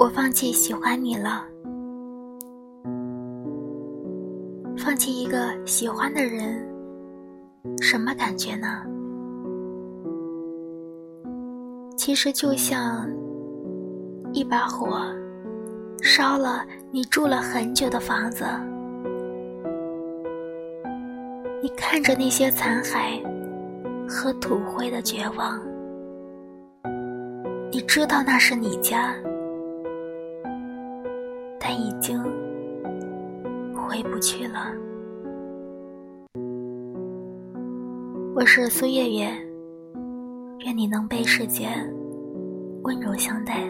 我放弃喜欢你了。放弃一个喜欢的人，什么感觉呢？其实就像一把火，烧了你住了很久的房子。你看着那些残骸和土灰的绝望，你知道那是你家，但已经回不去了。我是苏月月，愿你能被世界温柔相待。